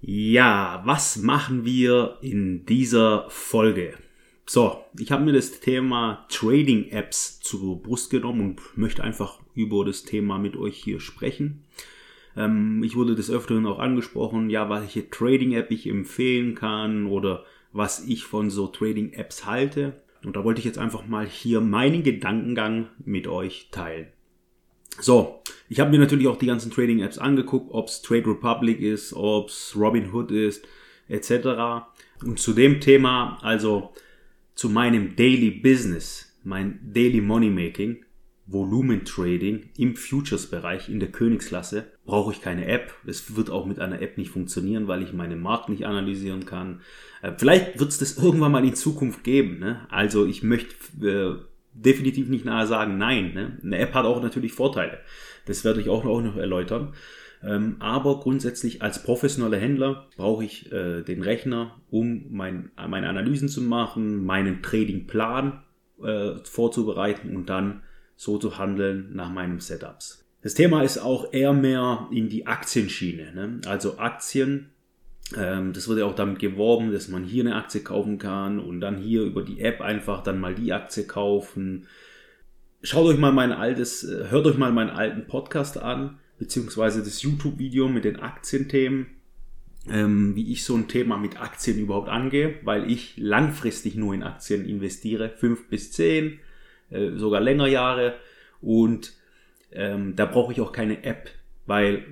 Ja, was machen wir in dieser Folge? So, ich habe mir das Thema Trading Apps zur Brust genommen und möchte einfach über das Thema mit euch hier sprechen. Ähm, ich wurde des Öfteren auch angesprochen, ja, welche Trading App ich empfehlen kann oder was ich von so Trading Apps halte. Und da wollte ich jetzt einfach mal hier meinen Gedankengang mit euch teilen. So, ich habe mir natürlich auch die ganzen Trading-Apps angeguckt, ob es Trade Republic ist, ob es Robinhood ist, etc. Und zu dem Thema, also zu meinem Daily Business, mein Daily Money Making, Volumen Trading im Futures-Bereich in der Königsklasse, brauche ich keine App. Es wird auch mit einer App nicht funktionieren, weil ich meinen Markt nicht analysieren kann. Äh, vielleicht wird es das irgendwann mal in Zukunft geben. Ne? Also ich möchte äh, definitiv nicht nahe sagen, nein. Ne? Eine App hat auch natürlich Vorteile. Das werde ich auch noch erläutern. Ähm, aber grundsätzlich als professioneller Händler brauche ich äh, den Rechner, um mein, meine Analysen zu machen, meinen Tradingplan äh, vorzubereiten und dann so zu handeln nach meinem Setups. Das Thema ist auch eher mehr in die Aktienschiene. Ne? Also Aktien das wird ja auch damit geworben, dass man hier eine Aktie kaufen kann und dann hier über die App einfach dann mal die Aktie kaufen. Schaut euch mal mein altes, äh, hört euch mal meinen alten Podcast an, beziehungsweise das YouTube-Video mit den Aktienthemen, ähm, wie ich so ein Thema mit Aktien überhaupt angehe, weil ich langfristig nur in Aktien investiere, fünf bis zehn, äh, sogar länger Jahre und ähm, da brauche ich auch keine App, weil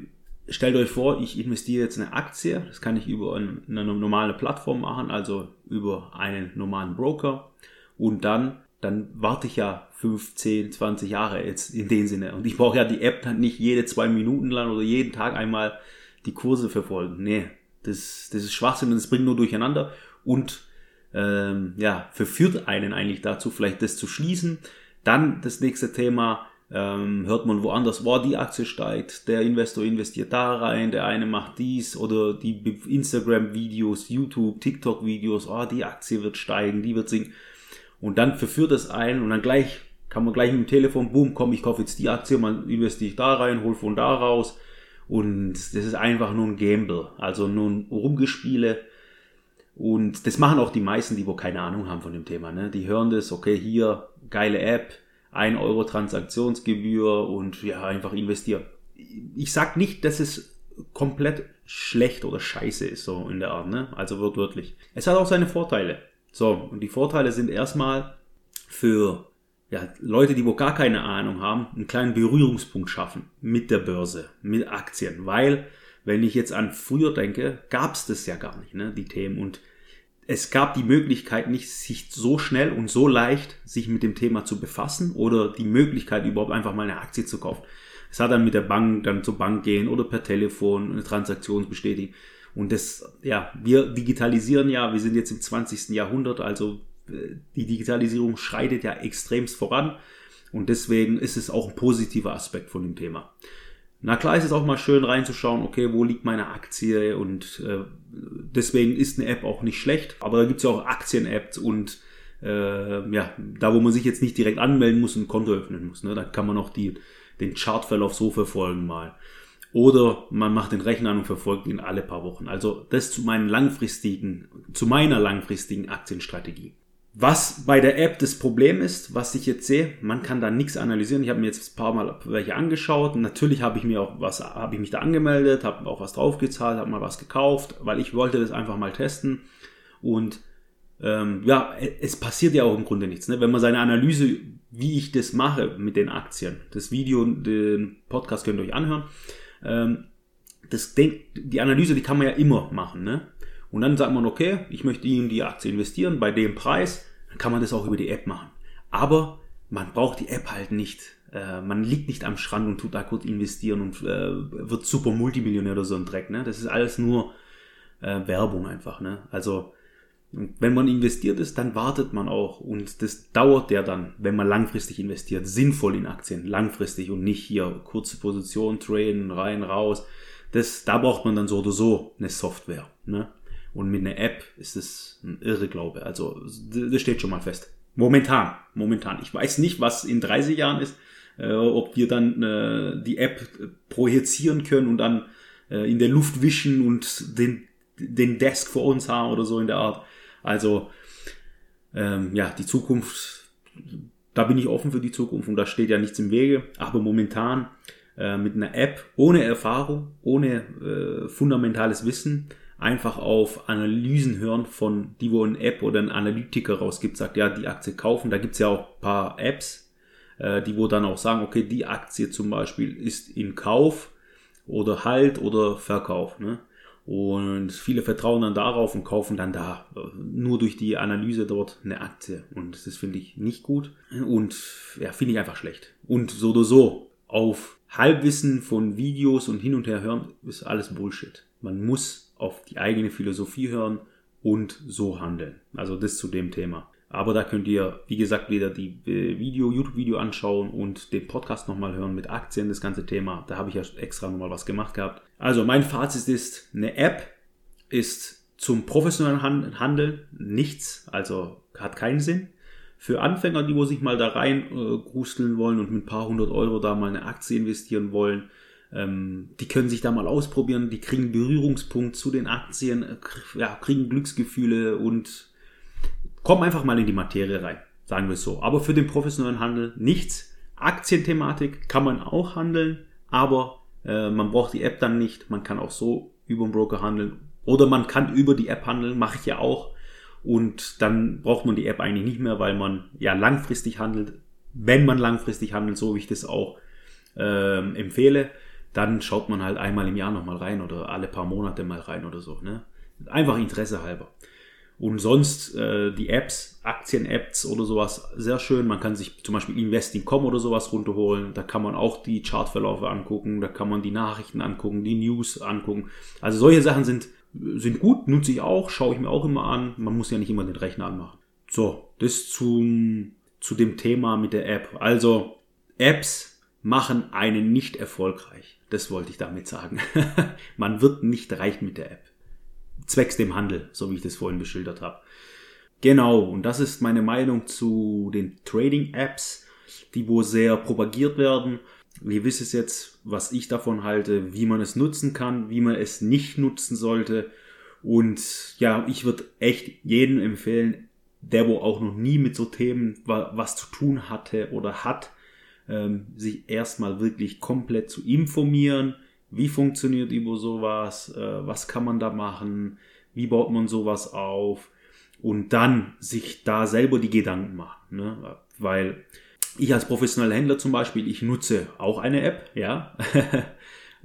stellt euch vor, ich investiere jetzt eine Aktie, das kann ich über eine normale Plattform machen, also über einen normalen Broker und dann, dann warte ich ja 15, 20 Jahre jetzt in dem Sinne und ich brauche ja die App dann nicht jede zwei Minuten lang oder jeden Tag einmal die Kurse verfolgen. Nee, das, das ist Schwachsinn und das bringt nur durcheinander und ähm, ja, verführt einen eigentlich dazu, vielleicht das zu schließen. Dann das nächste Thema, ähm, hört man woanders, wow, die Aktie steigt, der Investor investiert da rein, der eine macht dies oder die Instagram-Videos, YouTube, TikTok-Videos, oh, die Aktie wird steigen, die wird sinken. Und dann verführt es ein und dann gleich kann man gleich mit dem Telefon, boom, komm, ich kaufe jetzt die Aktie, man investiert da rein, hol von da raus. Und das ist einfach nur ein Gamble, also nur ein Rumgespiele. Und das machen auch die meisten, die wo keine Ahnung haben von dem Thema. Ne? Die hören das, okay, hier, geile App, 1 Euro Transaktionsgebühr und ja, einfach investieren. Ich sag nicht, dass es komplett schlecht oder scheiße ist, so in der Art, ne? Also wortwörtlich. Es hat auch seine Vorteile. So, und die Vorteile sind erstmal für ja, Leute, die wo gar keine Ahnung haben, einen kleinen Berührungspunkt schaffen mit der Börse, mit Aktien. Weil, wenn ich jetzt an früher denke, gab es das ja gar nicht, ne, die Themen. Und es gab die Möglichkeit nicht, sich so schnell und so leicht sich mit dem Thema zu befassen oder die Möglichkeit überhaupt einfach mal eine Aktie zu kaufen. Es hat dann mit der Bank dann zur Bank gehen oder per Telefon eine Transaktion bestätigen. Und das, ja, wir digitalisieren ja, wir sind jetzt im 20. Jahrhundert, also äh, die Digitalisierung schreitet ja extremst voran. Und deswegen ist es auch ein positiver Aspekt von dem Thema. Na klar ist es auch mal schön reinzuschauen, okay, wo liegt meine Aktie und äh, deswegen ist eine App auch nicht schlecht. Aber da gibt es ja auch Aktien-Apps und äh, ja, da wo man sich jetzt nicht direkt anmelden muss und ein Konto öffnen muss. Ne, da kann man auch die, den Chartverlauf so verfolgen mal. Oder man macht den Rechner an und verfolgt ihn alle paar Wochen. Also das zu meinen langfristigen, zu meiner langfristigen Aktienstrategie. Was bei der App das Problem ist, was ich jetzt sehe, man kann da nichts analysieren. Ich habe mir jetzt ein paar Mal welche angeschaut. Natürlich habe ich mir auch was, habe ich mich da angemeldet, habe auch was draufgezahlt, habe mal was gekauft, weil ich wollte das einfach mal testen. Und ähm, ja, es passiert ja auch im Grunde nichts. Ne? Wenn man seine Analyse, wie ich das mache mit den Aktien, das Video, den Podcast könnt ihr euch anhören. Ähm, das denk, die Analyse, die kann man ja immer machen. Ne? Und dann sagt man, okay, ich möchte in die Aktie investieren bei dem Preis, dann kann man das auch über die App machen. Aber man braucht die App halt nicht. Äh, man liegt nicht am Strand und tut da kurz investieren und äh, wird super Multimillionär oder so ein Dreck. Ne? Das ist alles nur äh, Werbung einfach. Ne? Also wenn man investiert ist, dann wartet man auch. Und das dauert ja dann, wenn man langfristig investiert, sinnvoll in Aktien, langfristig und nicht hier kurze Position, traden, rein, raus. Das, da braucht man dann so oder so eine Software. Ne? Und mit einer App ist es ein irre Glaube. Also, das steht schon mal fest. Momentan, momentan. Ich weiß nicht, was in 30 Jahren ist, äh, ob wir dann äh, die App projizieren können und dann äh, in der Luft wischen und den, den Desk vor uns haben oder so in der Art. Also ähm, ja, die Zukunft, da bin ich offen für die Zukunft und da steht ja nichts im Wege. Aber momentan äh, mit einer App ohne Erfahrung, ohne äh, fundamentales Wissen, einfach auf Analysen hören von, die wo eine App oder ein Analytiker rausgibt, sagt, ja, die Aktie kaufen. Da gibt's ja auch paar Apps, äh, die wo dann auch sagen, okay, die Aktie zum Beispiel ist in Kauf oder Halt oder Verkauf. Ne? Und viele vertrauen dann darauf und kaufen dann da äh, nur durch die Analyse dort eine Aktie. Und das finde ich nicht gut. Und ja, finde ich einfach schlecht. Und so oder so, auf Halbwissen von Videos und hin und her hören, ist alles Bullshit. Man muss auf die eigene Philosophie hören und so handeln. Also das zu dem Thema. Aber da könnt ihr, wie gesagt, wieder die äh, Video, YouTube-Video anschauen und den Podcast nochmal hören mit Aktien, das ganze Thema. Da habe ich ja extra nochmal was gemacht gehabt. Also mein Fazit ist, eine App ist zum professionellen Handeln nichts, also hat keinen Sinn. Für Anfänger, die wo sich mal da rein äh, grusteln wollen und mit ein paar hundert Euro da mal eine Aktie investieren wollen, ähm, die können sich da mal ausprobieren, die kriegen Berührungspunkt zu den Aktien, äh, ja, kriegen Glücksgefühle und Komm einfach mal in die Materie rein, sagen wir es so. Aber für den professionellen Handel nichts. Aktienthematik kann man auch handeln, aber äh, man braucht die App dann nicht. Man kann auch so über den Broker handeln oder man kann über die App handeln, mache ich ja auch. Und dann braucht man die App eigentlich nicht mehr, weil man ja langfristig handelt. Wenn man langfristig handelt, so wie ich das auch ähm, empfehle, dann schaut man halt einmal im Jahr nochmal rein oder alle paar Monate mal rein oder so. Ne? Einfach Interesse halber. Und sonst äh, die Apps, Aktien-Apps oder sowas, sehr schön. Man kann sich zum Beispiel Investing.com oder sowas runterholen. Da kann man auch die Chartverläufe angucken, da kann man die Nachrichten angucken, die News angucken. Also solche Sachen sind, sind gut, nutze ich auch, schaue ich mir auch immer an. Man muss ja nicht immer den Rechner anmachen. So, das zum, zu dem Thema mit der App. Also Apps machen einen nicht erfolgreich. Das wollte ich damit sagen. man wird nicht reich mit der App zwecks dem Handel, so wie ich das vorhin beschildert habe. Genau, und das ist meine Meinung zu den Trading-Apps, die wo sehr propagiert werden. Ihr wisst es jetzt, was ich davon halte, wie man es nutzen kann, wie man es nicht nutzen sollte. Und ja, ich würde echt jedem empfehlen, der wo auch noch nie mit so Themen was zu tun hatte oder hat, ähm, sich erstmal wirklich komplett zu informieren, wie funktioniert über sowas? Äh, was kann man da machen? Wie baut man sowas auf? Und dann sich da selber die Gedanken machen. Ne? Weil ich als professioneller Händler zum Beispiel, ich nutze auch eine App, ja.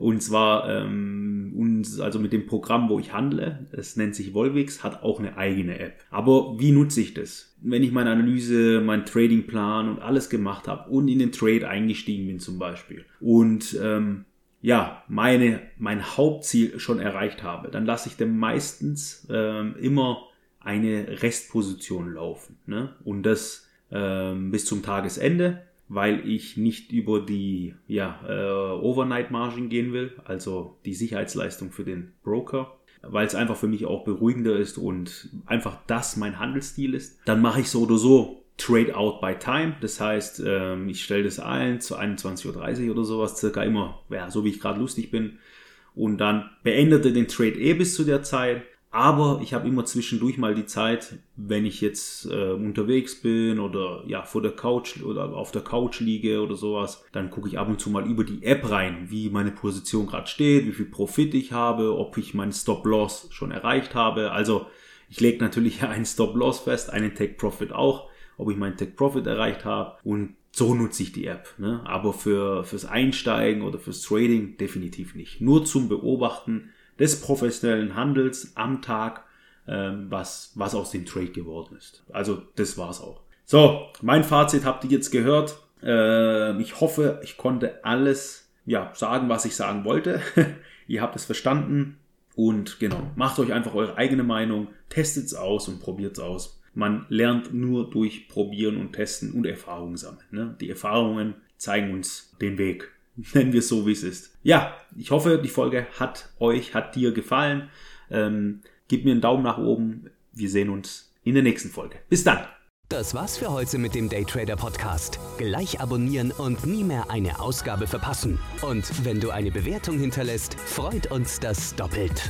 und zwar, ähm, und also mit dem Programm, wo ich handle, es nennt sich Volvix, hat auch eine eigene App. Aber wie nutze ich das? Wenn ich meine Analyse, meinen Tradingplan und alles gemacht habe und in den Trade eingestiegen bin zum Beispiel. Und ähm, ja, meine, mein Hauptziel schon erreicht habe, dann lasse ich dem meistens ähm, immer eine Restposition laufen. Ne? Und das ähm, bis zum Tagesende, weil ich nicht über die ja, äh, Overnight Margin gehen will, also die Sicherheitsleistung für den Broker, weil es einfach für mich auch beruhigender ist und einfach das mein Handelsstil ist. Dann mache ich so oder so Trade Out by Time. Das heißt, ähm, ich stelle das ein zu 21.30 Uhr oder sowas, circa immer, ja, so wie ich gerade lustig bin. Und dann beendete den Trade eh bis zu der Zeit. Aber ich habe immer zwischendurch mal die Zeit, wenn ich jetzt äh, unterwegs bin oder ja vor der Couch oder auf der Couch liege oder sowas, dann gucke ich ab und zu mal über die App rein, wie meine Position gerade steht, wie viel Profit ich habe, ob ich meinen Stop Loss schon erreicht habe. Also ich lege natürlich einen Stop Loss fest, einen Take Profit auch ob ich meinen Take Profit erreicht habe und so nutze ich die App. Ne? Aber für, fürs Einsteigen oder fürs Trading definitiv nicht. Nur zum Beobachten des professionellen Handels am Tag, ähm, was, was aus dem Trade geworden ist. Also das war's auch. So, mein Fazit habt ihr jetzt gehört. Äh, ich hoffe, ich konnte alles ja, sagen, was ich sagen wollte. ihr habt es verstanden. Und genau, macht euch einfach eure eigene Meinung, testet es aus und probiert es aus. Man lernt nur durch Probieren und Testen und Erfahrungen sammeln. Ne? Die Erfahrungen zeigen uns den Weg. Nennen wir es so, wie es ist. Ja, ich hoffe, die Folge hat euch, hat dir gefallen. Ähm, gebt mir einen Daumen nach oben. Wir sehen uns in der nächsten Folge. Bis dann. Das war's für heute mit dem Daytrader Podcast. Gleich abonnieren und nie mehr eine Ausgabe verpassen. Und wenn du eine Bewertung hinterlässt, freut uns das doppelt.